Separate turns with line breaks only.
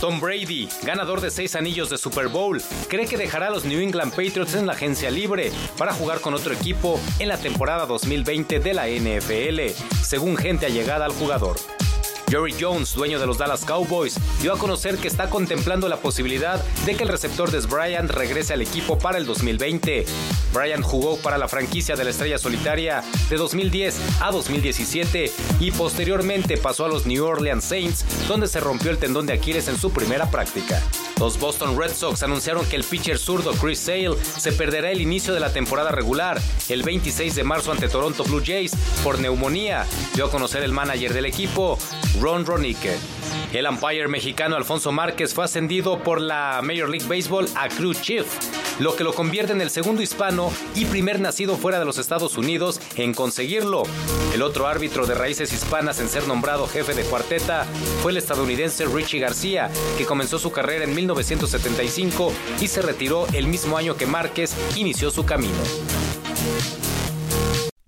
Tom Brady, ganador de seis anillos de Super Bowl, cree que dejará a los New England Patriots en la agencia libre para jugar con otro equipo en la temporada 2020 de la NFL, según gente allegada al jugador. Jerry Jones, dueño de los Dallas Cowboys, dio a conocer que está contemplando la posibilidad de que el receptor de Bryant regrese al equipo para el 2020. Bryant jugó para la franquicia de la Estrella Solitaria de 2010 a 2017 y posteriormente pasó a los New Orleans Saints, donde se rompió el tendón de Aquiles en su primera práctica. Los Boston Red Sox anunciaron que el pitcher zurdo Chris Sale se perderá el inicio de la temporada regular el 26 de marzo ante Toronto Blue Jays por neumonía, dio a conocer el manager del equipo, Ron Ronique. El umpire mexicano Alfonso Márquez fue ascendido por la Major League Baseball a Crew Chief, lo que lo convierte en el segundo hispano y primer nacido fuera de los Estados Unidos en conseguirlo. El otro árbitro de raíces hispanas en ser nombrado jefe de cuarteta fue el estadounidense Richie García, que comenzó su carrera en 1975 y se retiró el mismo año que Márquez inició su camino